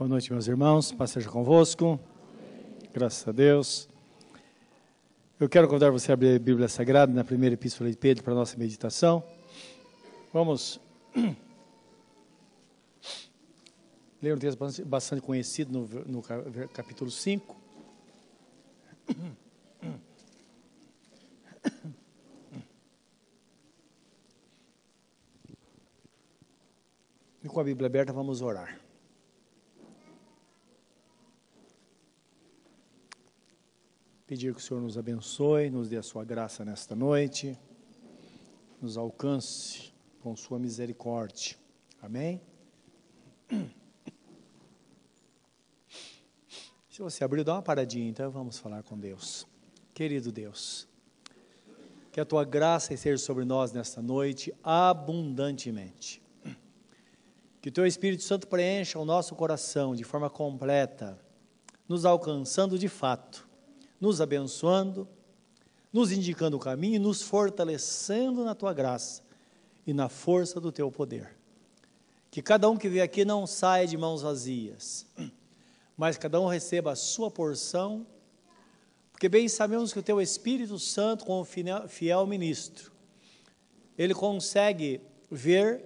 Boa noite, meus irmãos. Paz seja convosco. Graças a Deus. Eu quero convidar você a abrir a Bíblia Sagrada na primeira epístola de Pedro para a nossa meditação. Vamos ler um texto bastante conhecido no, no capítulo 5. E com a Bíblia aberta, vamos orar. Pedir que o Senhor nos abençoe, nos dê a sua graça nesta noite, nos alcance com sua misericórdia. Amém? Se você abriu, dá uma paradinha, então vamos falar com Deus. Querido Deus, que a tua graça esteja sobre nós nesta noite abundantemente. Que o teu Espírito Santo preencha o nosso coração de forma completa, nos alcançando de fato nos abençoando, nos indicando o caminho e nos fortalecendo na tua graça e na força do teu poder. Que cada um que veio aqui não saia de mãos vazias, mas cada um receba a sua porção, porque bem sabemos que o teu Espírito Santo, como fiel ministro, ele consegue ver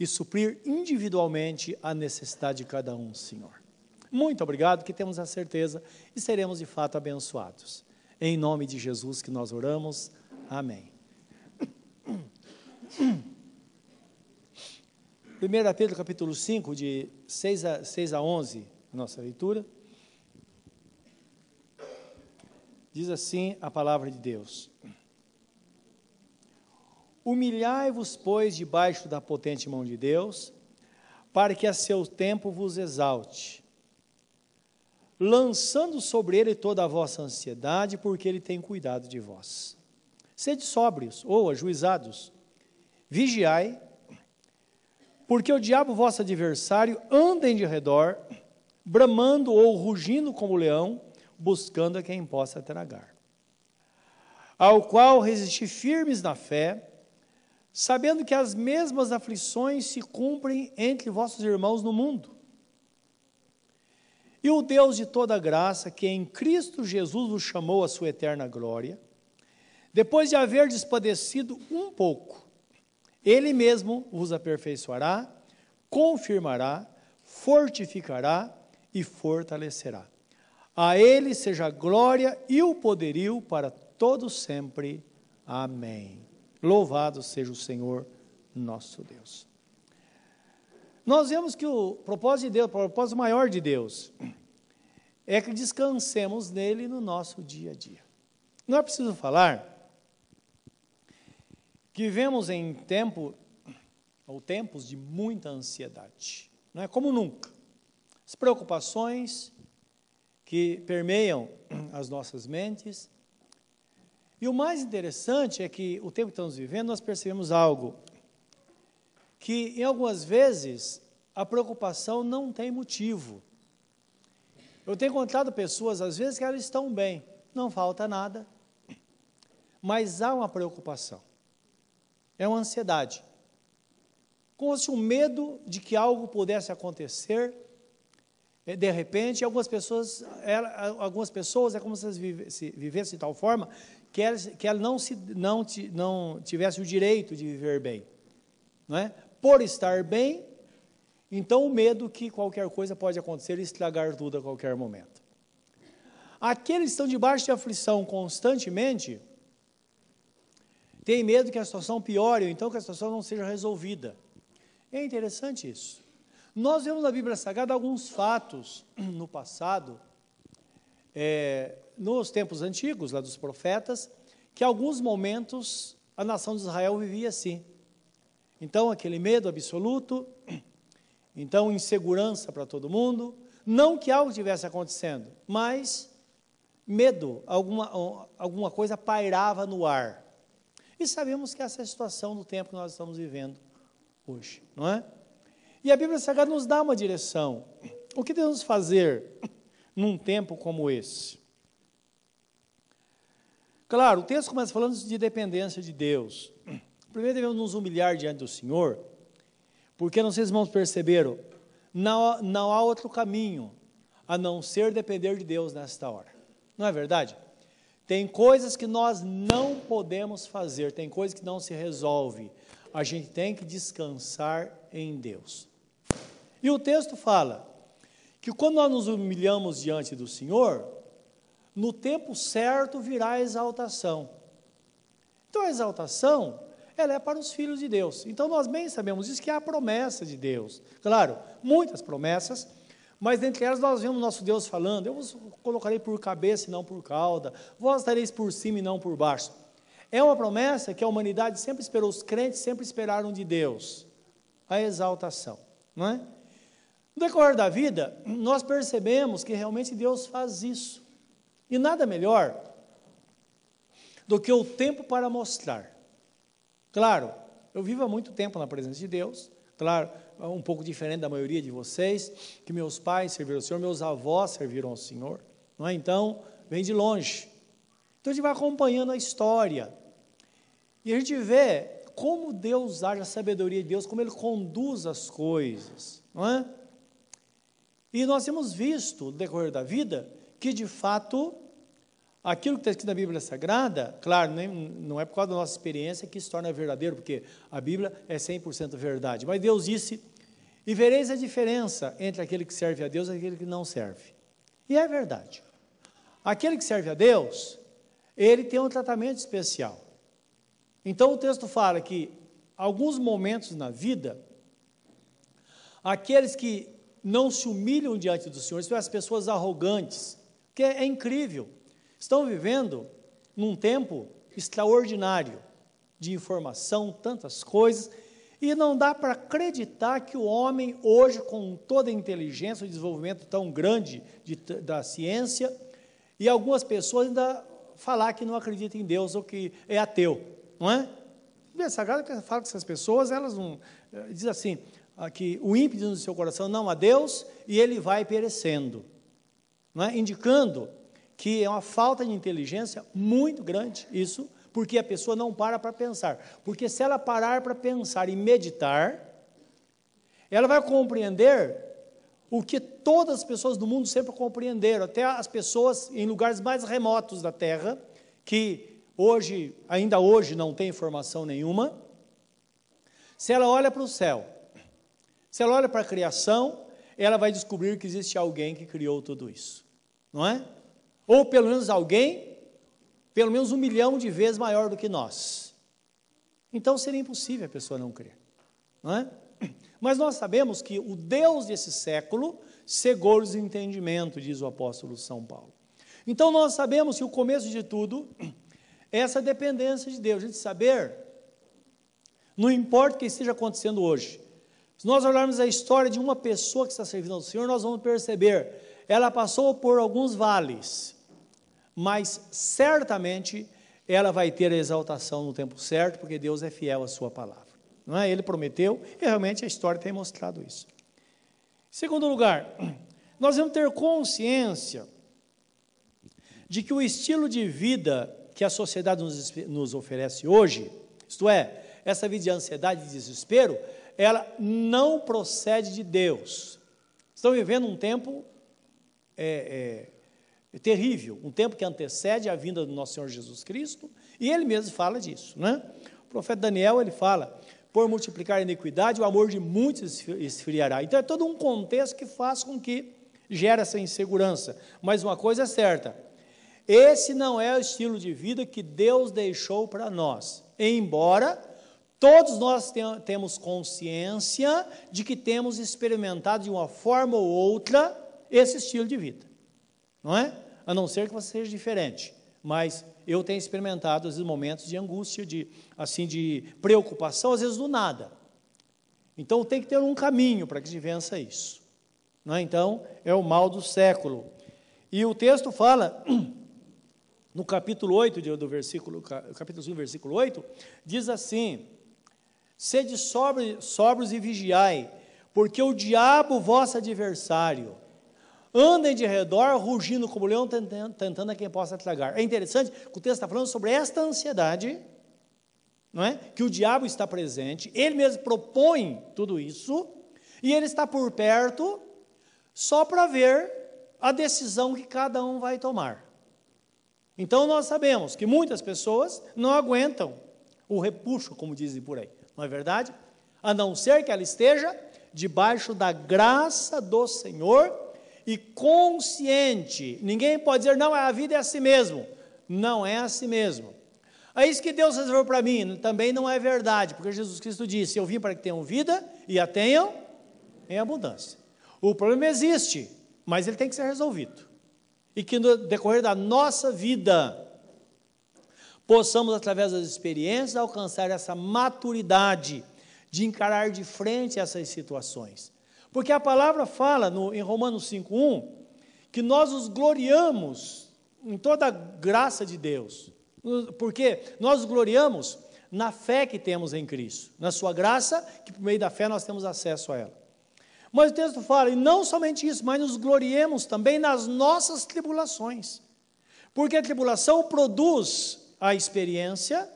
e suprir individualmente a necessidade de cada um, Senhor. Muito obrigado, que temos a certeza e seremos de fato abençoados. Em nome de Jesus que nós oramos. Amém. 1 Pedro capítulo 5, de 6 a, 6 a 11, nossa leitura. Diz assim a palavra de Deus: Humilhai-vos, pois, debaixo da potente mão de Deus, para que a seu tempo vos exalte lançando sobre ele toda a vossa ansiedade, porque ele tem cuidado de vós. Sede sóbrios ou ajuizados, vigiai, porque o diabo, vosso adversário, anda em redor, bramando ou rugindo como leão, buscando a quem possa tragar. Ao qual resisti firmes na fé, sabendo que as mesmas aflições se cumprem entre vossos irmãos no mundo. E o Deus de toda graça, que em Cristo Jesus vos chamou à sua eterna glória, depois de haver despadecido um pouco, Ele mesmo vos aperfeiçoará, confirmará, fortificará e fortalecerá. A Ele seja a glória e o poderio para todos sempre. Amém. Louvado seja o Senhor nosso Deus. Nós vemos que o propósito de Deus, o propósito maior de Deus, é que descansemos nele no nosso dia a dia. Não é preciso falar que vivemos em tempo ou tempos de muita ansiedade, não é como nunca. As preocupações que permeiam as nossas mentes. E o mais interessante é que o tempo que estamos vivendo, nós percebemos algo que em algumas vezes a preocupação não tem motivo. Eu tenho encontrado pessoas, às vezes, que elas estão bem, não falta nada, mas há uma preocupação, é uma ansiedade, como se um medo de que algo pudesse acontecer, eh, de repente, algumas pessoas, algumas pessoas é como se elas vivessem de tal forma que elas, que elas não, se, não, não tivessem o direito de viver bem. Não é? Por estar bem, então o medo que qualquer coisa pode acontecer e estragar tudo a qualquer momento. Aqueles que estão debaixo de aflição constantemente, têm medo que a situação piore, ou então que a situação não seja resolvida. É interessante isso. Nós vemos na Bíblia Sagrada alguns fatos no passado, é, nos tempos antigos, lá dos profetas, que alguns momentos a nação de Israel vivia assim. Então, aquele medo absoluto, então, insegurança para todo mundo. Não que algo estivesse acontecendo, mas medo, alguma, alguma coisa pairava no ar. E sabemos que essa é a situação do tempo que nós estamos vivendo hoje, não é? E a Bíblia Sagrada nos dá uma direção. O que devemos fazer num tempo como esse? Claro, o texto começa falando de dependência de Deus. Primeiro devemos nos humilhar diante do Senhor, porque não sei se irmãos perceberam, não, não há outro caminho a não ser depender de Deus nesta hora. Não é verdade? Tem coisas que nós não podemos fazer, tem coisas que não se resolve. A gente tem que descansar em Deus. E o texto fala que quando nós nos humilhamos diante do Senhor, no tempo certo virá a exaltação. Então a exaltação, ela é para os filhos de Deus. Então nós bem sabemos isso que é a promessa de Deus. Claro, muitas promessas, mas dentre elas nós vemos nosso Deus falando: Eu vos colocarei por cabeça e não por cauda, vós estareis por cima e não por baixo. É uma promessa que a humanidade sempre esperou, os crentes sempre esperaram de Deus, a exaltação, não é? No decorrer da vida, nós percebemos que realmente Deus faz isso. E nada melhor do que o tempo para mostrar. Claro, eu vivo há muito tempo na presença de Deus, claro, um pouco diferente da maioria de vocês, que meus pais serviram ao Senhor, meus avós serviram ao Senhor, não é? Então, vem de longe. Então a gente vai acompanhando a história. E a gente vê como Deus age, a sabedoria de Deus, como Ele conduz as coisas, não é? E nós temos visto, no decorrer da vida, que de fato, aquilo que está escrito na Bíblia Sagrada, claro, não é por causa da nossa experiência que se torna verdadeiro, porque a Bíblia é 100% verdade, mas Deus disse e vereis a diferença entre aquele que serve a Deus e aquele que não serve. E é verdade. Aquele que serve a Deus, ele tem um tratamento especial. Então o texto fala que alguns momentos na vida, aqueles que não se humilham diante do Senhor, são as pessoas arrogantes, que é, é incrível, estão vivendo num tempo extraordinário de informação, tantas coisas, e não dá para acreditar que o homem, hoje, com toda a inteligência, o desenvolvimento tão grande de, da ciência, e algumas pessoas ainda falar que não acreditam em Deus ou que é ateu, não é? A Sagrada fala que essas pessoas, elas não. Eh, diz assim: que o ímpio diz no seu coração não a Deus e ele vai perecendo, não é? indicando que é uma falta de inteligência muito grande isso porque a pessoa não para para pensar. Porque se ela parar para pensar e meditar, ela vai compreender o que todas as pessoas do mundo sempre compreenderam, até as pessoas em lugares mais remotos da Terra, que hoje, ainda hoje, não tem informação nenhuma. Se ela olha para o céu, se ela olha para a criação, ela vai descobrir que existe alguém que criou tudo isso, não é? Ou pelo menos alguém pelo menos um milhão de vezes maior do que nós. Então seria impossível a pessoa não crer. Não é? Mas nós sabemos que o Deus desse século cegou os entendimento, diz o apóstolo São Paulo. Então nós sabemos que o começo de tudo é essa dependência de Deus, a gente saber, não importa o que esteja acontecendo hoje, se nós olharmos a história de uma pessoa que está servindo ao Senhor, nós vamos perceber, ela passou por alguns vales, mas certamente ela vai ter a exaltação no tempo certo, porque Deus é fiel à sua palavra. Não é? Ele prometeu e realmente a história tem mostrado isso. Segundo lugar, nós vamos ter consciência de que o estilo de vida que a sociedade nos, nos oferece hoje, isto é, essa vida de ansiedade e desespero, ela não procede de Deus. Estão vivendo um tempo é, é, terrível, um tempo que antecede a vinda do nosso Senhor Jesus Cristo, e ele mesmo fala disso, né? O profeta Daniel, ele fala, por multiplicar a iniquidade, o amor de muitos esfriará. Então é todo um contexto que faz com que gera essa insegurança. Mas uma coisa é certa, esse não é o estilo de vida que Deus deixou para nós, embora todos nós temos consciência de que temos experimentado de uma forma ou outra esse estilo de vida não é? A não ser que você seja diferente. Mas eu tenho experimentado esses momentos de angústia, de assim de preocupação, às vezes do nada. Então tem que ter um caminho para que se vença isso. Não é? Então é o mal do século. E o texto fala no capítulo 8 do versículo, capítulo 5, versículo 8, diz assim: Sede sóbrios e vigiai, porque o diabo, vosso adversário, andem de redor, rugindo como leão, tentando, a quem possa tragar. É interessante que o texto está falando sobre esta ansiedade, não é? que o diabo está presente, ele mesmo propõe tudo isso, E ele está por perto só para ver a decisão que cada um vai tomar. Então nós sabemos que muitas pessoas não aguentam o repuxo, como dizem por aí, não é verdade? A não ser que ela esteja debaixo da graça do Senhor e consciente. Ninguém pode dizer, não, a vida é assim mesmo. Não é assim mesmo. É isso que Deus reservou para mim. Também não é verdade, porque Jesus Cristo disse: Eu vim para que tenham vida e a tenham em abundância. O problema existe, mas ele tem que ser resolvido. E que no decorrer da nossa vida, possamos, através das experiências, alcançar essa maturidade de encarar de frente essas situações. Porque a palavra fala no, em Romanos 5,1 que nós nos gloriamos em toda a graça de Deus. Porque nós nos gloriamos na fé que temos em Cristo, na sua graça, que por meio da fé nós temos acesso a ela. Mas o texto fala, e não somente isso, mas nos gloriemos também nas nossas tribulações. Porque a tribulação produz a experiência,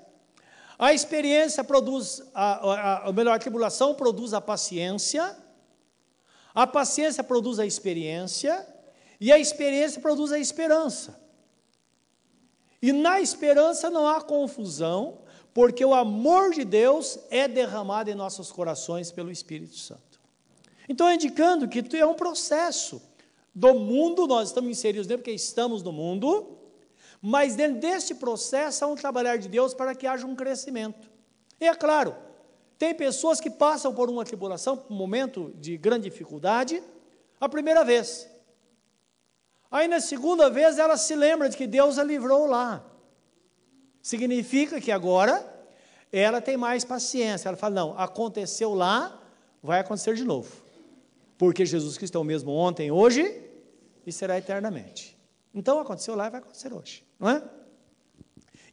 a experiência produz, a, a, a melhor, a tribulação produz a paciência, a paciência produz a experiência, e a experiência produz a esperança. E na esperança não há confusão, porque o amor de Deus é derramado em nossos corações pelo Espírito Santo. Então, indicando que é um processo do mundo, nós estamos inseridos dentro porque estamos no mundo, mas dentro deste processo há um trabalhar de Deus para que haja um crescimento. E é claro, tem pessoas que passam por uma tribulação, um momento de grande dificuldade, a primeira vez. Aí na segunda vez ela se lembra de que Deus a livrou lá. Significa que agora ela tem mais paciência. Ela fala: não, aconteceu lá, vai acontecer de novo. Porque Jesus Cristo é o mesmo ontem, hoje e será eternamente. Então aconteceu lá e vai acontecer hoje não é?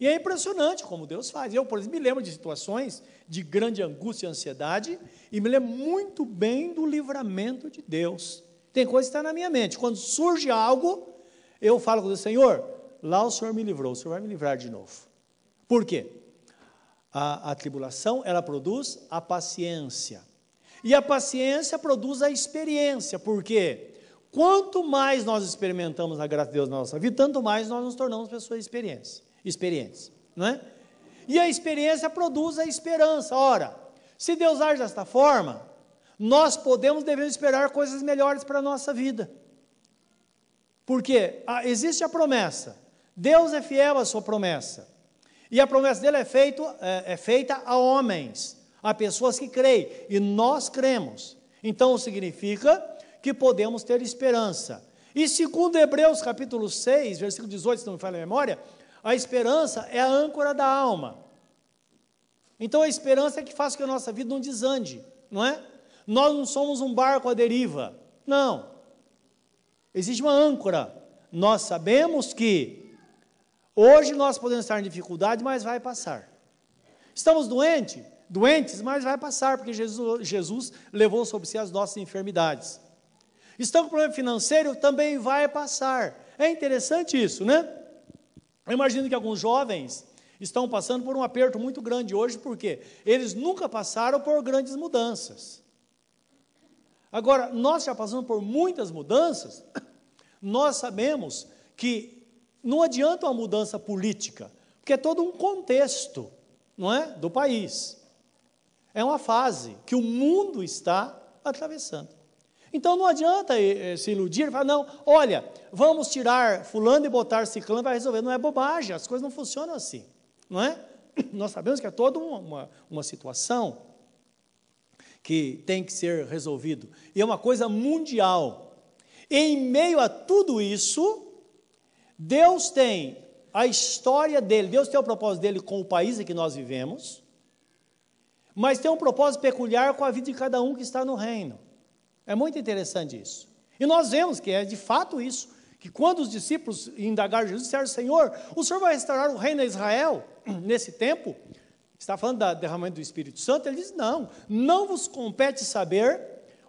E é impressionante como Deus faz. Eu, por exemplo, me lembro de situações de grande angústia e ansiedade e me lembro muito bem do livramento de Deus. Tem coisa que está na minha mente. Quando surge algo, eu falo com o Senhor, lá o Senhor me livrou, o Senhor vai me livrar de novo. Por quê? A, a tribulação, ela produz a paciência. E a paciência produz a experiência. Por quê? Quanto mais nós experimentamos a graça de Deus na nossa vida, tanto mais nós nos tornamos pessoas experientes, experientes, não é? E a experiência produz a esperança. Ora, se Deus age desta forma, nós podemos, devemos esperar coisas melhores para a nossa vida. Porque ah, existe a promessa, Deus é fiel à sua promessa, e a promessa dele é, feito, é, é feita a homens, a pessoas que creem, e nós cremos. Então significa que podemos ter esperança. E segundo Hebreus capítulo 6, versículo 18, se não me falha a memória, a esperança é a âncora da alma. Então a esperança é que faz com que a nossa vida não desande, não é? Nós não somos um barco à deriva. Não. Existe uma âncora. Nós sabemos que hoje nós podemos estar em dificuldade, mas vai passar. Estamos doentes? Doentes, mas vai passar, porque Jesus, Jesus levou sobre si as nossas enfermidades. Estão com problema financeiro, também vai passar. É interessante isso, né? Eu imagino que alguns jovens estão passando por um aperto muito grande hoje, porque eles nunca passaram por grandes mudanças. Agora, nós já passamos por muitas mudanças, nós sabemos que não adianta uma mudança política, porque é todo um contexto, não é? Do país. É uma fase que o mundo está atravessando. Então não adianta eh, eh, se iludir, falar, não, olha, vamos tirar fulano e botar ciclano vai resolver. Não é bobagem, as coisas não funcionam assim, não é? Nós sabemos que é toda uma, uma, uma situação que tem que ser resolvido. E é uma coisa mundial. Em meio a tudo isso, Deus tem a história dele, Deus tem o propósito dele com o país em que nós vivemos, mas tem um propósito peculiar com a vida de cada um que está no reino. É muito interessante isso. E nós vemos que é de fato isso, que quando os discípulos indagaram Jesus, disseram, Senhor, o Senhor vai restaurar o reino de Israel nesse tempo? Está falando do derramamento do Espírito Santo? Ele diz, não, não vos compete saber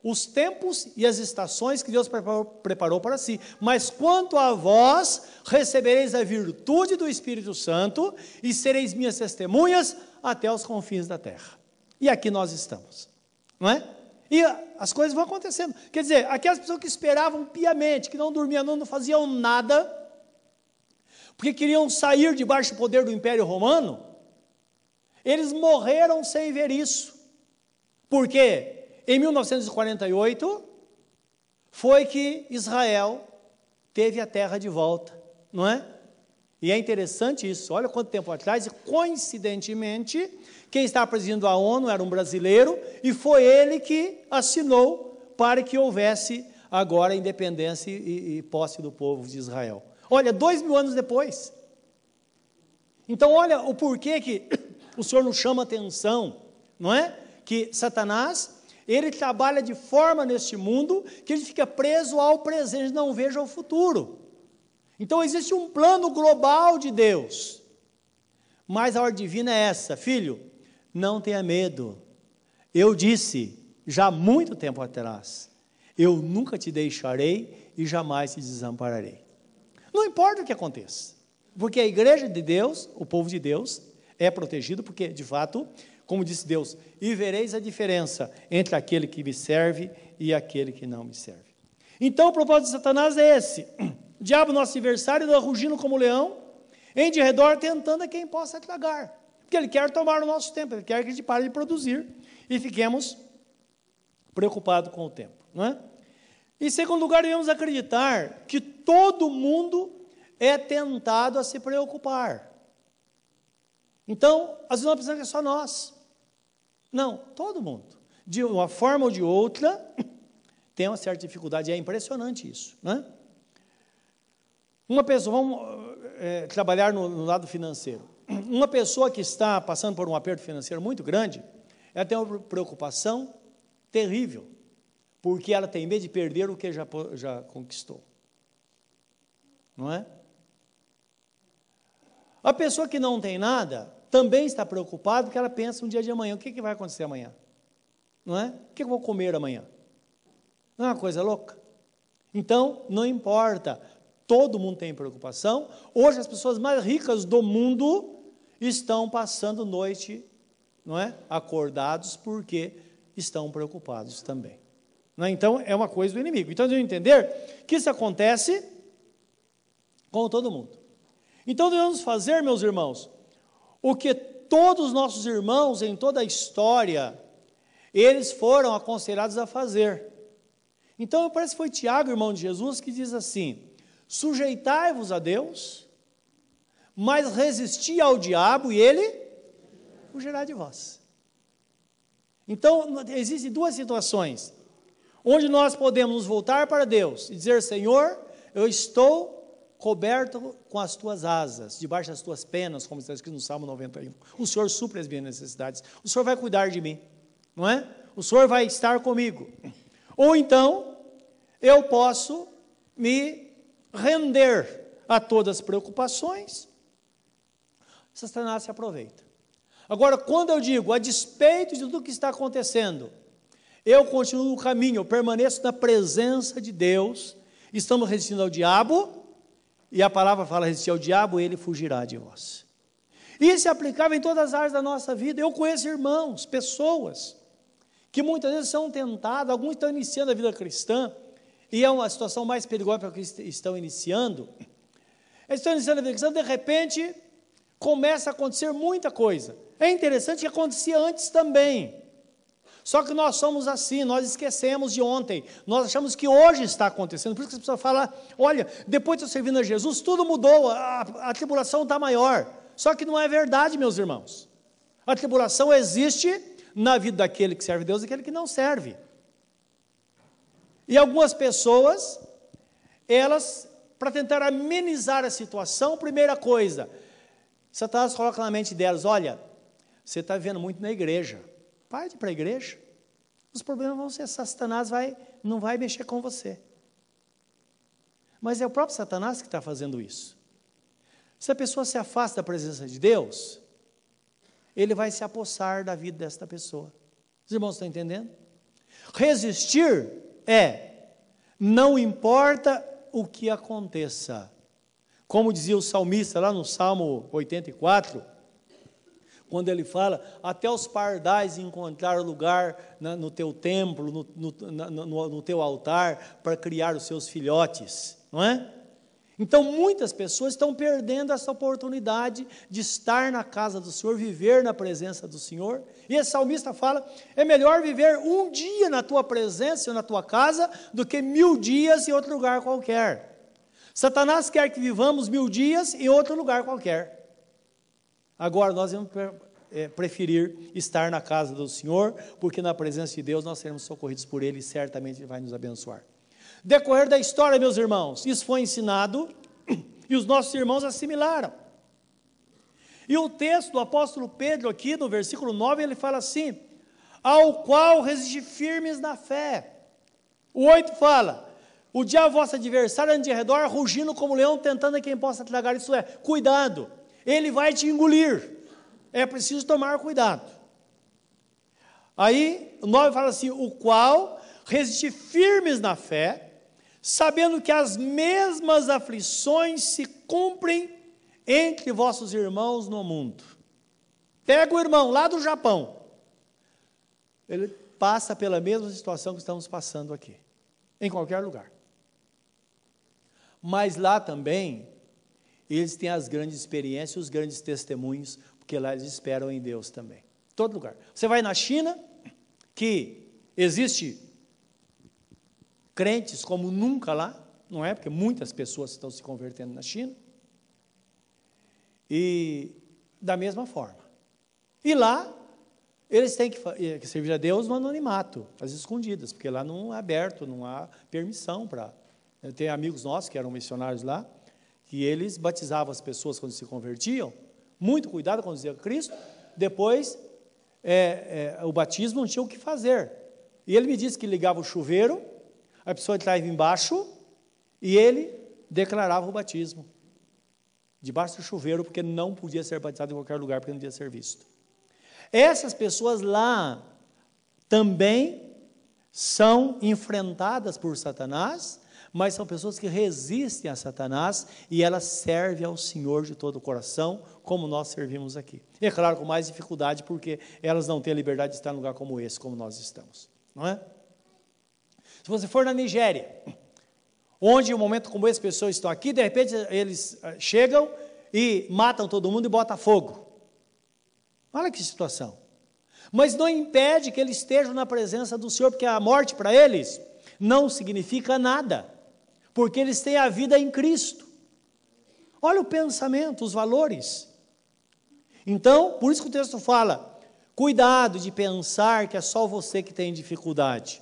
os tempos e as estações que Deus preparou, preparou para si, mas quanto a vós, recebereis a virtude do Espírito Santo e sereis minhas testemunhas até os confins da terra. E aqui nós estamos, não é? E as coisas vão acontecendo. Quer dizer, aquelas pessoas que esperavam piamente, que não dormiam, não, faziam nada, porque queriam sair debaixo do poder do Império Romano, eles morreram sem ver isso. Porque em 1948 foi que Israel teve a terra de volta, não é? E é interessante isso, olha quanto tempo atrás, e coincidentemente, quem estava presidindo a ONU era um brasileiro, e foi ele que assinou para que houvesse agora independência e, e posse do povo de Israel. Olha, dois mil anos depois. Então, olha o porquê que o Senhor nos chama atenção, não é? Que Satanás, ele trabalha de forma neste mundo que ele fica preso ao presente, não veja o futuro. Então existe um plano global de Deus. Mas a ordem divina é essa, filho, não tenha medo. Eu disse já muito tempo atrás: eu nunca te deixarei e jamais te desampararei. Não importa o que aconteça, porque a igreja de Deus, o povo de Deus, é protegido, porque de fato, como disse Deus, e vereis a diferença entre aquele que me serve e aquele que não me serve. Então o propósito de Satanás é esse: o diabo, nosso adversário, anda rugindo como leão, em de redor, tentando a quem possa tragar. Porque ele quer tomar o nosso tempo, ele quer que a gente pare de produzir e fiquemos preocupados com o tempo. Não é? Em segundo lugar, devemos acreditar que todo mundo é tentado a se preocupar. Então, às vezes não precisa que é só nós. Não, todo mundo. De uma forma ou de outra, tem uma certa dificuldade. É impressionante isso. Né? Uma pessoa, vamos é, trabalhar no, no, lado financeiro. Uma pessoa que está passando por um aperto financeiro muito grande, ela tem uma preocupação terrível, porque ela tem medo de perder o que já, já conquistou. Não é? A pessoa que não tem nada também está preocupada porque ela pensa no dia de amanhã: o que, que vai acontecer amanhã? Não é? O que eu vou comer amanhã? Não é uma coisa louca? Então, não importa Todo mundo tem preocupação. Hoje as pessoas mais ricas do mundo estão passando noite, não é? Acordados porque estão preocupados também. É? Então é uma coisa do inimigo. Então devemos entender que isso acontece com todo mundo. Então devemos fazer, meus irmãos, o que todos os nossos irmãos em toda a história eles foram aconselhados a fazer. Então parece que foi Tiago, irmão de Jesus, que diz assim: Sujeitai-vos a Deus, mas resisti ao diabo e ele fugirá de vós. Então, existem duas situações onde nós podemos nos voltar para Deus e dizer: Senhor, eu estou coberto com as tuas asas, debaixo das tuas penas, como está escrito no Salmo 91. O Senhor supre as minhas necessidades. O Senhor vai cuidar de mim, não é? O Senhor vai estar comigo. Ou então, eu posso me render a todas as preocupações, Satanás se aproveita. Agora, quando eu digo, a despeito de tudo que está acontecendo, eu continuo no caminho, eu permaneço na presença de Deus, estamos resistindo ao diabo, e a palavra fala resistir ao diabo, ele fugirá de vós. Isso é aplicável em todas as áreas da nossa vida. Eu conheço irmãos, pessoas, que muitas vezes são tentados, alguns estão iniciando a vida cristã, e é uma situação mais perigosa para que estão iniciando, eles estão iniciando a vida de repente começa a acontecer muita coisa. É interessante que acontecia antes também. Só que nós somos assim, nós esquecemos de ontem, nós achamos que hoje está acontecendo. Por isso que as pessoas falam: olha, depois de eu servindo a Jesus, tudo mudou, a, a tribulação está maior. Só que não é verdade, meus irmãos. A tribulação existe na vida daquele que serve a Deus e daquele que não serve. E algumas pessoas, elas, para tentar amenizar a situação, primeira coisa, Satanás coloca na mente delas: olha, você está vivendo muito na igreja, parte para a igreja. Os problemas vão ser, Satanás vai, não vai mexer com você. Mas é o próprio Satanás que está fazendo isso. Se a pessoa se afasta da presença de Deus, ele vai se apossar da vida desta pessoa. Os irmãos estão entendendo? Resistir é: não importa o que aconteça. Como dizia o salmista lá no Salmo 84, quando ele fala: até os pardais encontrar lugar no teu templo, no, no, no, no teu altar, para criar os seus filhotes, não é? Então, muitas pessoas estão perdendo essa oportunidade de estar na casa do Senhor, viver na presença do Senhor. E esse salmista fala: é melhor viver um dia na tua presença ou na tua casa do que mil dias em outro lugar qualquer. Satanás quer que vivamos mil dias em outro lugar qualquer. Agora, nós vamos é, preferir estar na casa do Senhor, porque na presença de Deus nós seremos socorridos por Ele e certamente Ele vai nos abençoar. Decorrer da história, meus irmãos, isso foi ensinado e os nossos irmãos assimilaram. E o texto do apóstolo Pedro, aqui no versículo 9, ele fala assim: Ao qual resistir firmes na fé. O 8 fala: O dia vosso adversário anda de redor, rugindo como leão, tentando a quem possa tragar. Isso é, cuidado, ele vai te engolir. É preciso tomar cuidado. Aí, o 9 fala assim: O qual resistir firmes na fé, sabendo que as mesmas aflições se cumprem entre vossos irmãos no mundo. Pega o irmão lá do Japão, ele passa pela mesma situação que estamos passando aqui, em qualquer lugar. Mas lá também, eles têm as grandes experiências, os grandes testemunhos, porque lá eles esperam em Deus também. Todo lugar. Você vai na China, que existe crentes como nunca lá, não é? Porque muitas pessoas estão se convertendo na China. E da mesma forma. E lá, eles têm que, que servir a Deus no anonimato, às escondidas, porque lá não é aberto, não há permissão para. Eu tenho amigos nossos que eram missionários lá, que eles batizavam as pessoas quando se convertiam, muito cuidado quando diziam Cristo, depois é, é, o batismo não tinha o que fazer. E ele me disse que ligava o chuveiro a pessoa estava embaixo e ele declarava o batismo. Debaixo do chuveiro, porque não podia ser batizado em qualquer lugar, porque não podia ser visto. Essas pessoas lá também são enfrentadas por Satanás, mas são pessoas que resistem a Satanás e elas servem ao Senhor de todo o coração, como nós servimos aqui. E é claro, com mais dificuldade, porque elas não têm a liberdade de estar em um lugar como esse, como nós estamos. Não é? Se você for na Nigéria, onde em um momento como esse pessoas estão aqui, de repente eles eh, chegam e matam todo mundo e botam fogo. Olha que situação. Mas não impede que eles estejam na presença do Senhor, porque a morte para eles não significa nada, porque eles têm a vida em Cristo. Olha o pensamento, os valores. Então, por isso que o texto fala: cuidado de pensar que é só você que tem dificuldade.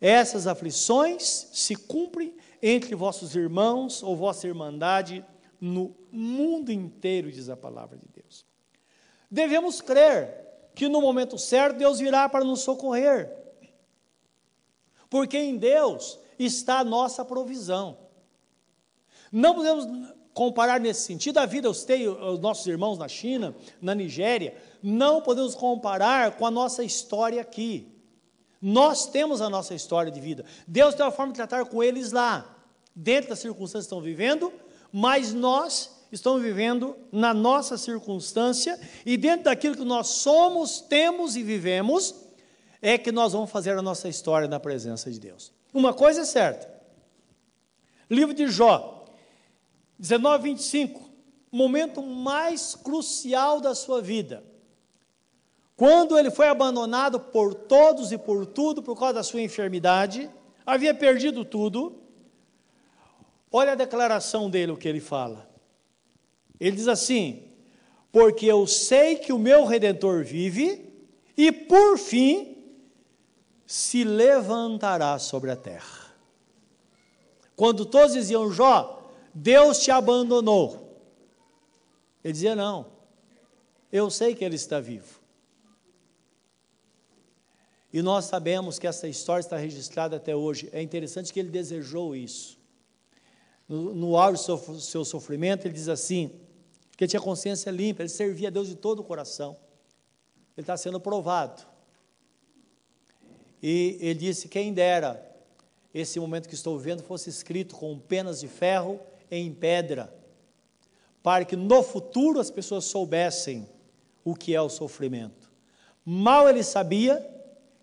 Essas aflições se cumprem entre vossos irmãos ou vossa irmandade no mundo inteiro, diz a palavra de Deus. Devemos crer que no momento certo Deus virá para nos socorrer, porque em Deus está a nossa provisão. Não podemos comparar nesse sentido a vida, os, os nossos irmãos na China, na Nigéria, não podemos comparar com a nossa história aqui. Nós temos a nossa história de vida. Deus tem uma forma de tratar com eles lá, dentro das circunstâncias que estão vivendo, mas nós estamos vivendo na nossa circunstância e dentro daquilo que nós somos, temos e vivemos, é que nós vamos fazer a nossa história na presença de Deus. Uma coisa é certa. Livro de Jó, 19, 25. Momento mais crucial da sua vida. Quando ele foi abandonado por todos e por tudo por causa da sua enfermidade, havia perdido tudo. Olha a declaração dele, o que ele fala. Ele diz assim: Porque eu sei que o meu redentor vive, e por fim se levantará sobre a terra. Quando todos diziam, Jó, Deus te abandonou. Ele dizia: Não, eu sei que ele está vivo. E nós sabemos que essa história está registrada até hoje. É interessante que ele desejou isso. No, auge do seu, seu sofrimento, ele diz assim: que ele tinha consciência limpa, ele servia a Deus de todo o coração. Ele está sendo provado. E ele disse: quem dera esse momento que estou vivendo fosse escrito com penas de ferro em pedra, para que no futuro as pessoas soubessem o que é o sofrimento. Mal ele sabia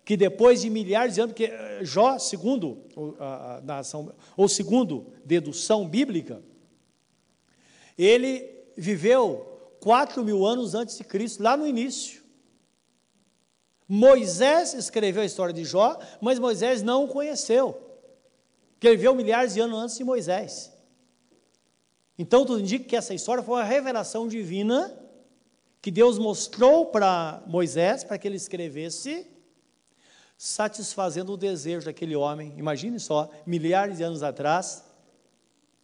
que depois de milhares de anos, porque eh, Jó, segundo a nação, ou segundo dedução bíblica, ele viveu quatro mil anos antes de Cristo, lá no início. Moisés escreveu a história de Jó, mas Moisés não o conheceu, porque ele viveu milhares de anos antes de Moisés. Então, tudo indica que essa história foi uma revelação divina que Deus mostrou para Moisés, para que ele escrevesse, satisfazendo o desejo daquele homem. Imagine só, milhares de anos atrás,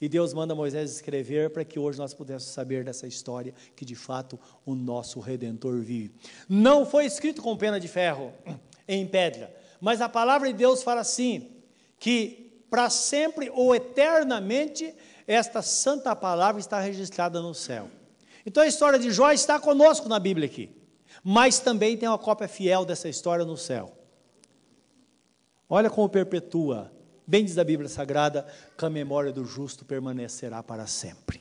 e Deus manda Moisés escrever para que hoje nós pudéssemos saber dessa história, que de fato o nosso Redentor vive. Não foi escrito com pena de ferro, em pedra, mas a palavra de Deus fala assim: que para sempre ou eternamente esta santa palavra está registrada no céu. Então a história de Jó está conosco na Bíblia aqui, mas também tem uma cópia fiel dessa história no céu. Olha como perpetua, bem diz a Bíblia Sagrada, que a memória do justo permanecerá para sempre.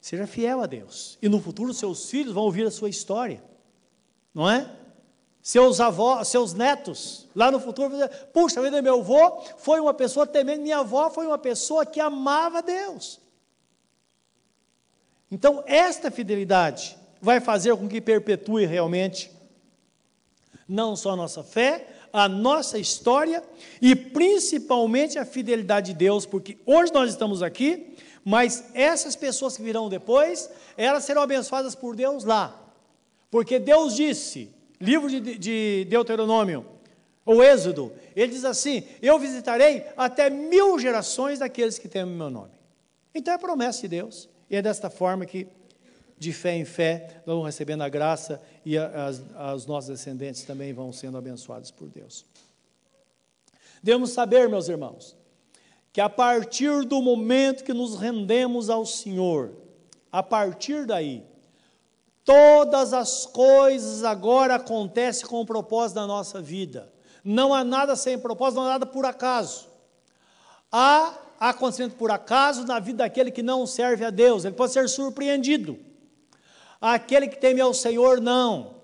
Seja fiel a Deus, e no futuro seus filhos vão ouvir a sua história, não é? Seus avós, seus netos, lá no futuro, vão dizer: puxa vida, meu avô foi uma pessoa temente, minha avó foi uma pessoa que amava Deus. Então, esta fidelidade vai fazer com que perpetue realmente não só a nossa fé, a nossa história e principalmente a fidelidade de Deus, porque hoje nós estamos aqui, mas essas pessoas que virão depois, elas serão abençoadas por Deus lá. Porque Deus disse, livro de, de Deuteronômio, o Êxodo, ele diz assim: Eu visitarei até mil gerações daqueles que temem meu nome. Então é promessa de Deus. E é desta forma que, de fé em fé, nós vamos recebendo a graça e as, as nossos descendentes também vão sendo abençoados por Deus. Devemos saber, meus irmãos, que a partir do momento que nos rendemos ao Senhor, a partir daí, todas as coisas agora acontecem com o propósito da nossa vida. Não há nada sem propósito, não há nada por acaso. Há acontecendo por acaso na vida daquele que não serve a Deus, ele pode ser surpreendido. Aquele que teme ao Senhor, não.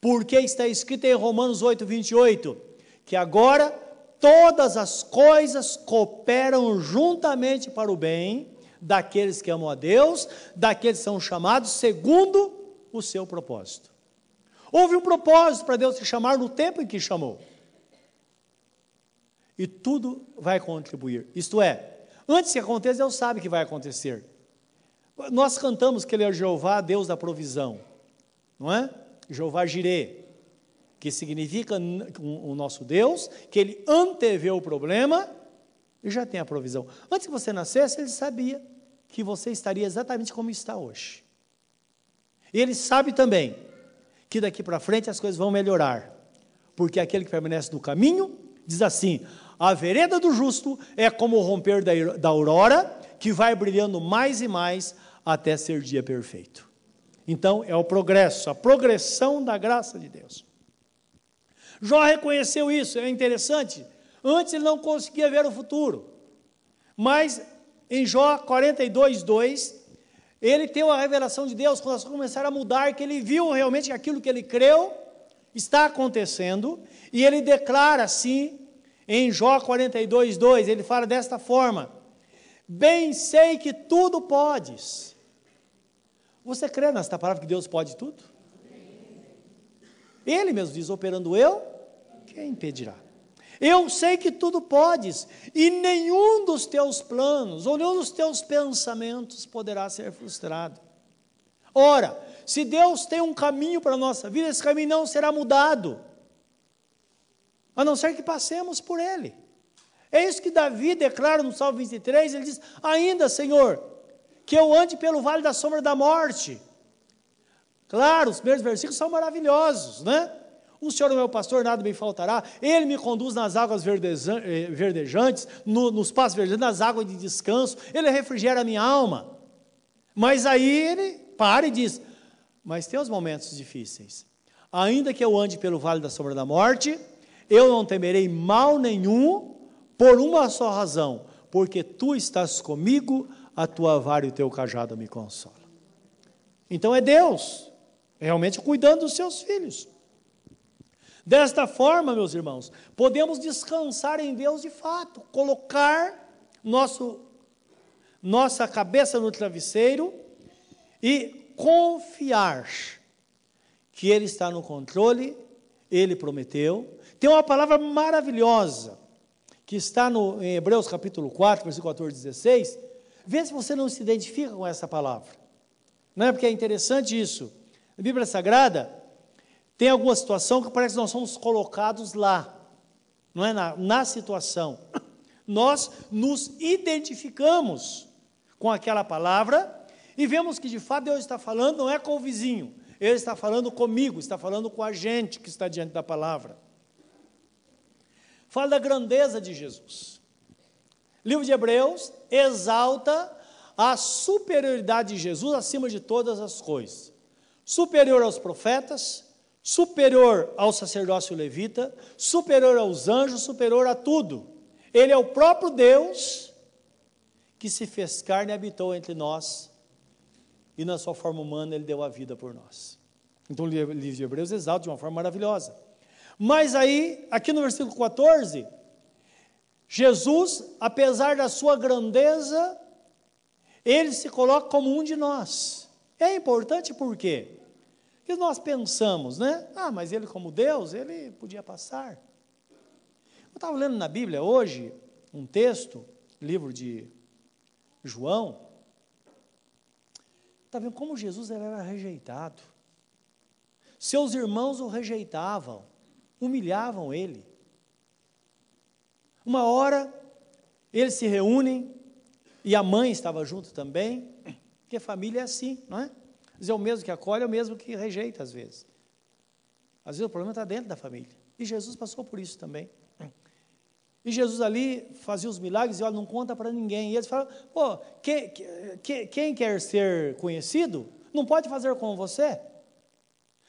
Porque está escrito em Romanos 8, 28, que agora todas as coisas cooperam juntamente para o bem daqueles que amam a Deus, daqueles que são chamados segundo o seu propósito. Houve um propósito para Deus te chamar no tempo em que chamou e tudo vai contribuir. Isto é, antes que aconteça, Deus sabe que vai acontecer. Nós cantamos que Ele é Jeová, Deus da provisão, não é? Jeová Jirê, que significa o nosso Deus, que Ele antevê o problema e já tem a provisão. Antes que você nascesse, Ele sabia que você estaria exatamente como está hoje. E Ele sabe também que daqui para frente as coisas vão melhorar, porque aquele que permanece no caminho diz assim: a vereda do justo é como o romper da, da aurora, que vai brilhando mais e mais até ser dia perfeito. Então, é o progresso, a progressão da graça de Deus. Jó reconheceu isso, é interessante. Antes ele não conseguia ver o futuro. Mas em Jó 42, 2, ele tem uma revelação de Deus, quando as coisas começaram a mudar, que ele viu realmente aquilo que ele creu está acontecendo, e ele declara assim em Jó 42, 2, ele fala desta forma: Bem sei que tudo podes. Você crê nesta palavra que Deus pode tudo? Ele mesmo diz: operando eu, quem impedirá? Eu sei que tudo podes, e nenhum dos teus planos, ou nenhum dos teus pensamentos poderá ser frustrado. Ora, se Deus tem um caminho para a nossa vida, esse caminho não será mudado a não ser que passemos por ele. É isso que Davi declara no Salmo 23, ele diz: Ainda, Senhor, que eu ande pelo vale da sombra da morte. Claro, os primeiros versículos são maravilhosos, né? O Senhor é meu pastor, nada me faltará. Ele me conduz nas águas eh, verdejantes, no, nos passos verdejantes, nas águas de descanso. Ele refrigera a minha alma. Mas aí ele para e diz: Mas tem os momentos difíceis. Ainda que eu ande pelo vale da sombra da morte, eu não temerei mal nenhum, por uma só razão, porque tu estás comigo, a tua vara e o teu cajado me consolam. Então é Deus, realmente cuidando dos seus filhos. Desta forma, meus irmãos, podemos descansar em Deus de fato, colocar nosso, nossa cabeça no travesseiro e confiar que Ele está no controle, Ele prometeu. Tem uma palavra maravilhosa que está no, em Hebreus capítulo 4, versículo 14 e 16. Vê se você não se identifica com essa palavra. Não é porque é interessante isso. Na Bíblia Sagrada, tem alguma situação que parece que nós somos colocados lá, não é? Na, na situação. Nós nos identificamos com aquela palavra e vemos que de fato Deus está falando não é com o vizinho, Ele está falando comigo, está falando com a gente que está diante da palavra. Fala da grandeza de Jesus. Livro de Hebreus exalta a superioridade de Jesus acima de todas as coisas. Superior aos profetas, superior ao sacerdócio levita, superior aos anjos, superior a tudo. Ele é o próprio Deus que se fez carne e habitou entre nós, e na sua forma humana ele deu a vida por nós. Então o livro de Hebreus exalta de uma forma maravilhosa. Mas aí, aqui no versículo 14, Jesus, apesar da sua grandeza, ele se coloca como um de nós. É importante por quê? Porque nós pensamos, né? Ah, mas ele, como Deus, ele podia passar. Eu estava lendo na Bíblia hoje um texto, livro de João. Está vendo como Jesus era rejeitado? Seus irmãos o rejeitavam, humilhavam ele. Uma hora, eles se reúnem, e a mãe estava junto também, porque família é assim, não é? Dizer, é o mesmo que acolhe, é o mesmo que rejeita, às vezes. Às vezes o problema está dentro da família. E Jesus passou por isso também. E Jesus ali fazia os milagres e olha, não conta para ninguém. E eles falam, pô, quem, quer ser conhecido, não pode fazer como você.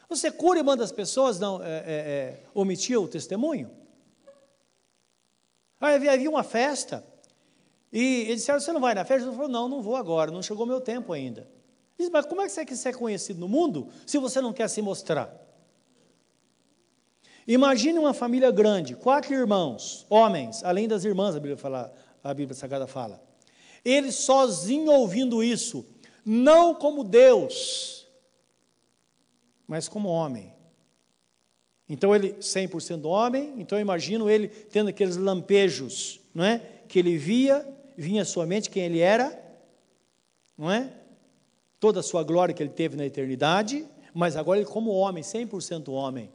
Você cura e manda as pessoas não é, é, é, o testemunho. Aí havia uma festa, e eles disseram, você não vai na festa? Jesus falou, não, não vou agora, não chegou meu tempo ainda. Diz, mas como é que você quer ser conhecido no mundo se você não quer se mostrar? Imagine uma família grande, quatro irmãos, homens, além das irmãs, a Bíblia, fala, a Bíblia Sagrada fala. Ele sozinho ouvindo isso, não como Deus, mas como homem. Então ele 100% homem, então eu imagino ele tendo aqueles lampejos, não é? Que ele via, vinha sua mente quem ele era, não é? toda a sua glória que ele teve na eternidade, mas agora ele como homem, 100% homem.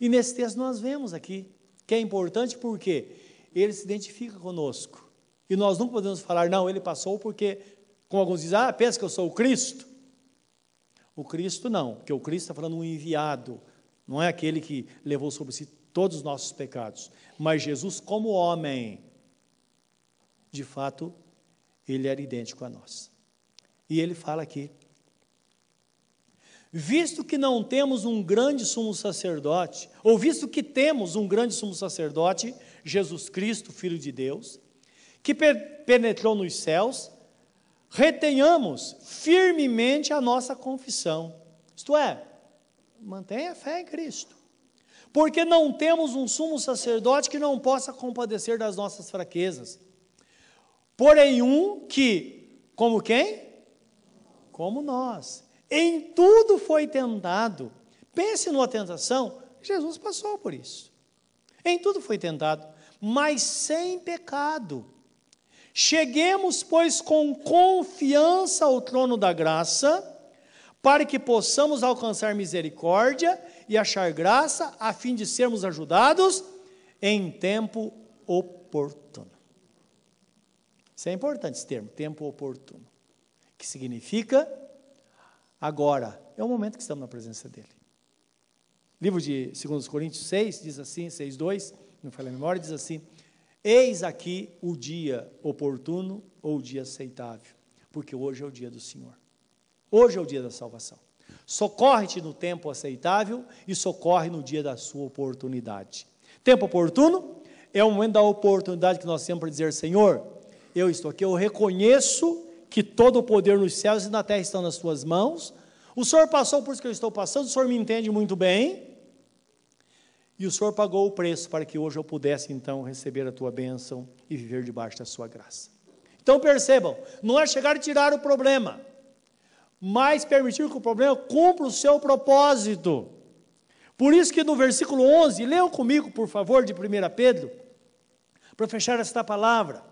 E nesse texto nós vemos aqui que é importante porque ele se identifica conosco. E nós não podemos falar, não, ele passou porque, como alguns dizem, ah, pensa que eu sou o Cristo. O Cristo não, porque o Cristo está falando um enviado, não é aquele que levou sobre si todos os nossos pecados. Mas Jesus, como homem, de fato, ele era idêntico a nós. E ele fala aqui: visto que não temos um grande sumo sacerdote, ou visto que temos um grande sumo sacerdote, Jesus Cristo, Filho de Deus, que penetrou nos céus, retenhamos firmemente a nossa confissão. Isto é, mantenha a fé em Cristo. Porque não temos um sumo sacerdote que não possa compadecer das nossas fraquezas. Porém, um que, como quem? como nós. Em tudo foi tentado. Pense numa tentação, Jesus passou por isso. Em tudo foi tentado, mas sem pecado. Cheguemos, pois, com confiança ao trono da graça, para que possamos alcançar misericórdia e achar graça, a fim de sermos ajudados em tempo oportuno. Isso é importante esse termo, tempo oportuno que significa agora. É o momento que estamos na presença dele. Livro de 2 Coríntios 6 diz assim, 6, 2, não falei a memória, diz assim: Eis aqui o dia oportuno ou o dia aceitável, porque hoje é o dia do Senhor. Hoje é o dia da salvação. Socorre-te no tempo aceitável e socorre no dia da sua oportunidade. Tempo oportuno é o momento da oportunidade que nós temos para dizer: Senhor, eu estou aqui, eu reconheço que todo o poder nos céus e na terra estão nas tuas mãos. O Senhor passou por isso que eu estou passando, o Senhor me entende muito bem. E o Senhor pagou o preço para que hoje eu pudesse então receber a tua bênção e viver debaixo da sua graça. Então percebam, não é chegar e tirar o problema, mas permitir que o problema cumpra o seu propósito. Por isso que no versículo 11, leiam comigo, por favor, de 1 Pedro, para fechar esta palavra.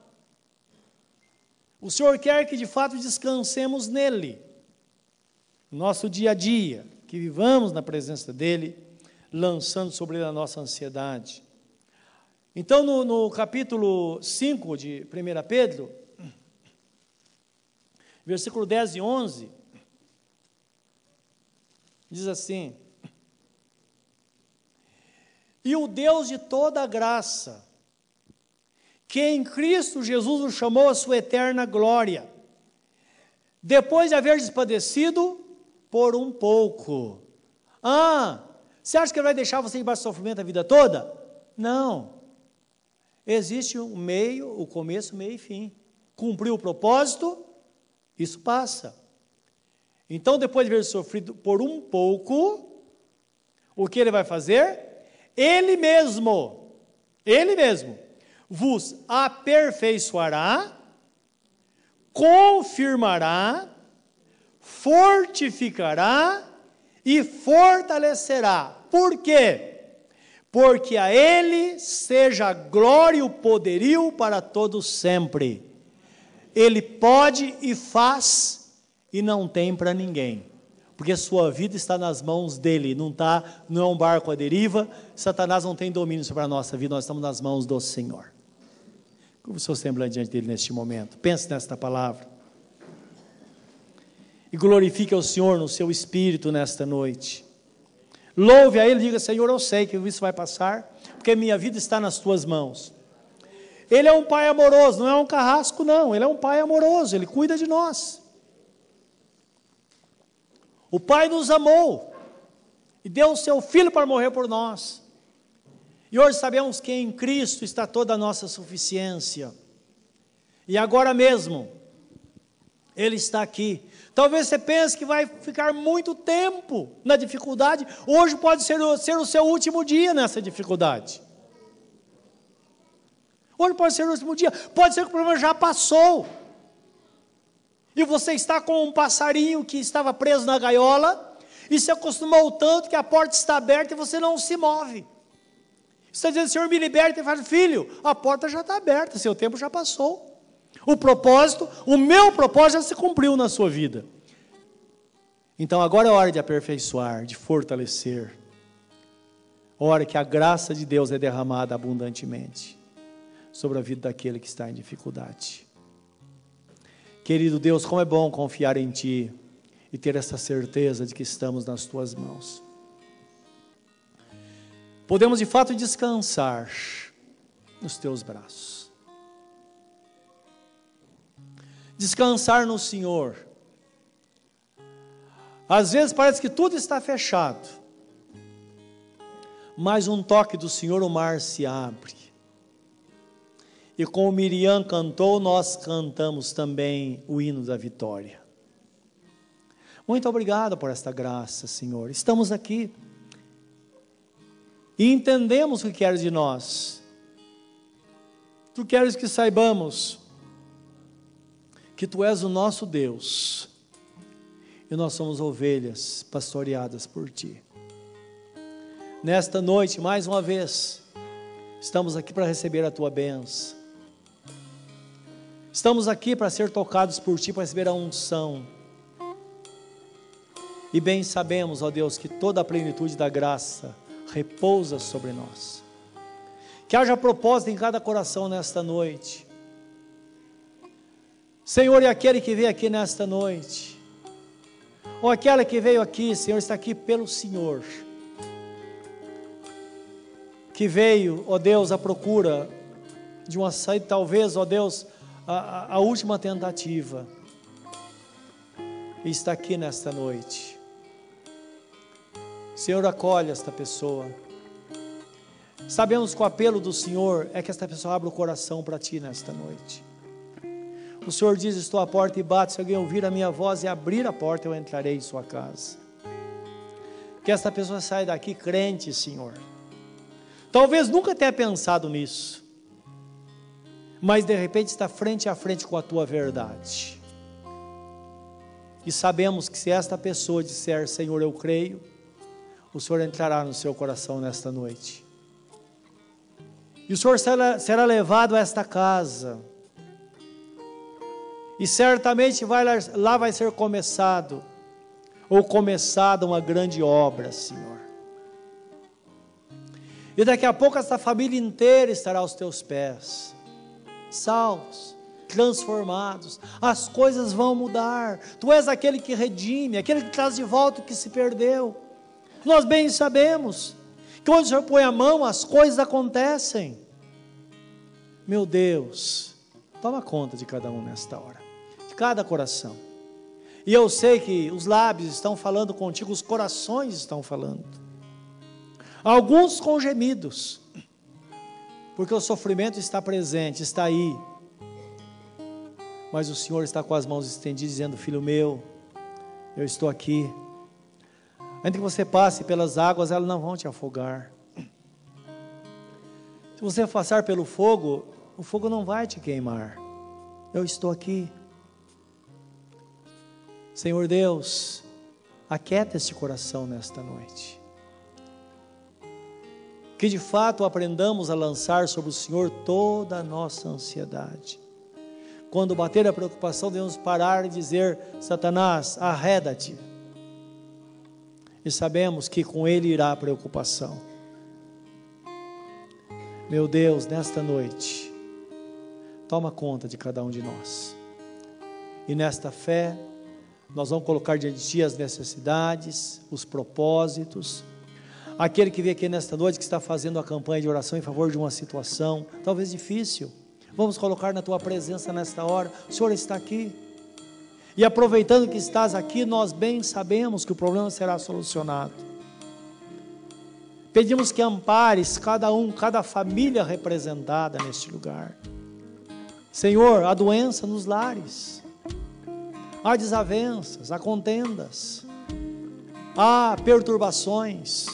O Senhor quer que de fato descansemos nele, no nosso dia a dia, que vivamos na presença dele, lançando sobre ele a nossa ansiedade. Então, no, no capítulo 5 de 1 Pedro, versículo 10 e 11, diz assim: E o Deus de toda graça, que em Cristo Jesus o chamou à sua eterna glória, depois de haver padecido por um pouco. Ah, você acha que ele vai deixar você embaixo de sofrimento a vida toda? Não. Existe um meio, o começo, meio e fim. Cumpriu o propósito, isso passa. Então, depois de haver sofrido por um pouco, o que ele vai fazer? Ele mesmo, ele mesmo, vos aperfeiçoará, confirmará, fortificará e fortalecerá. Por quê? Porque a Ele seja glória e o poderio para todos sempre. Ele pode e faz e não tem para ninguém porque sua vida está nas mãos dele, não tá, não é um barco à deriva, Satanás não tem domínio sobre a nossa vida, nós estamos nas mãos do Senhor. Como o seu semblante diante dele neste momento? Pense nesta palavra. E glorifique ao Senhor no seu espírito nesta noite. Louve a Ele, diga: Senhor, eu sei que isso vai passar, porque minha vida está nas tuas mãos. Ele é um pai amoroso, não é um carrasco, não. Ele é um pai amoroso, ele cuida de nós. O Pai nos amou e deu o seu Filho para morrer por nós. E hoje sabemos que em Cristo está toda a nossa suficiência. E agora mesmo, Ele está aqui. Talvez você pense que vai ficar muito tempo na dificuldade. Hoje pode ser, ser o seu último dia nessa dificuldade. Hoje pode ser o último dia. Pode ser que o problema já passou. E você está com um passarinho que estava preso na gaiola e se acostumou tanto que a porta está aberta e você não se move. Você está dizendo, Senhor, me liberta e fala, filho, a porta já está aberta, seu tempo já passou. O propósito, o meu propósito já se cumpriu na sua vida. Então agora é hora de aperfeiçoar, de fortalecer. Hora que a graça de Deus é derramada abundantemente sobre a vida daquele que está em dificuldade. Querido Deus, como é bom confiar em Ti e ter essa certeza de que estamos nas Tuas mãos. Podemos de fato descansar nos Teus braços. Descansar no Senhor. Às vezes parece que tudo está fechado, mas um toque do Senhor o mar se abre e como Miriam cantou, nós cantamos também o hino da vitória. Muito obrigado por esta graça, Senhor. Estamos aqui e entendemos o que queres de nós. Tu queres que saibamos que Tu és o nosso Deus e nós somos ovelhas pastoreadas por Ti. Nesta noite, mais uma vez, estamos aqui para receber a Tua bênção Estamos aqui para ser tocados por Ti, para receber a unção. E bem sabemos, ó Deus, que toda a plenitude da graça repousa sobre nós. Que haja propósito em cada coração nesta noite. Senhor, e aquele que veio aqui nesta noite, ou aquela que veio aqui, Senhor, está aqui pelo Senhor, que veio, ó Deus, à procura de uma saída, talvez, ó Deus, a, a última tentativa está aqui nesta noite. Senhor, acolhe esta pessoa. Sabemos que o apelo do Senhor é que esta pessoa abra o coração para Ti nesta noite. O Senhor diz: Estou à porta e bato. Se alguém ouvir a minha voz e abrir a porta, eu entrarei em sua casa. Que esta pessoa saia daqui crente, Senhor. Talvez nunca tenha pensado nisso, mas de repente está frente a frente com a tua verdade. E sabemos que se esta pessoa disser, Senhor, eu creio, o Senhor entrará no seu coração nesta noite. E o Senhor será, será levado a esta casa e certamente vai lá, lá vai ser começado, ou começada uma grande obra, Senhor. E daqui a pouco essa família inteira estará aos teus pés, salvos, transformados, as coisas vão mudar. Tu és aquele que redime, aquele que traz de volta o que se perdeu. Nós bem sabemos que onde o Senhor põe a mão, as coisas acontecem. Meu Deus, toma conta de cada um nesta hora cada coração. E eu sei que os lábios estão falando contigo, os corações estão falando. Alguns com gemidos, porque o sofrimento está presente, está aí. Mas o Senhor está com as mãos estendidas, dizendo: Filho meu, eu estou aqui. Ainda que você passe pelas águas, elas não vão te afogar. Se você passar pelo fogo, o fogo não vai te queimar. Eu estou aqui. Senhor Deus, aquieta esse coração nesta noite. Que de fato aprendamos a lançar sobre o Senhor toda a nossa ansiedade. Quando bater a preocupação, devemos parar e dizer: Satanás, arreda-te. E sabemos que com ele irá a preocupação. Meu Deus, nesta noite, toma conta de cada um de nós. E nesta fé, nós vamos colocar diante de Ti as necessidades, os propósitos. Aquele que veio aqui nesta noite que está fazendo a campanha de oração em favor de uma situação, talvez difícil, vamos colocar na Tua presença nesta hora. O Senhor está aqui. E aproveitando que estás aqui, nós bem sabemos que o problema será solucionado. Pedimos que ampares cada um, cada família representada neste lugar. Senhor, a doença nos lares há desavenças, há contendas, há perturbações,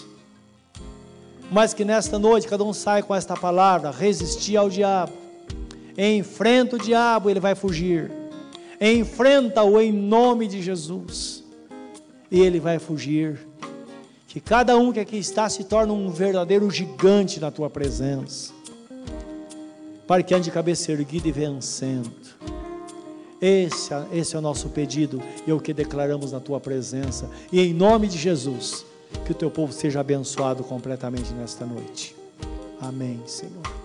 mas que nesta noite cada um sai com esta palavra: resistir ao diabo, enfrenta o diabo, ele vai fugir, enfrenta-o em nome de Jesus, e ele vai fugir. Que cada um que aqui está se torne um verdadeiro gigante na tua presença, para que ande de cabeça erguida e vencendo esse, esse é o nosso pedido e é o que declaramos na tua presença. E em nome de Jesus, que o teu povo seja abençoado completamente nesta noite. Amém, Senhor.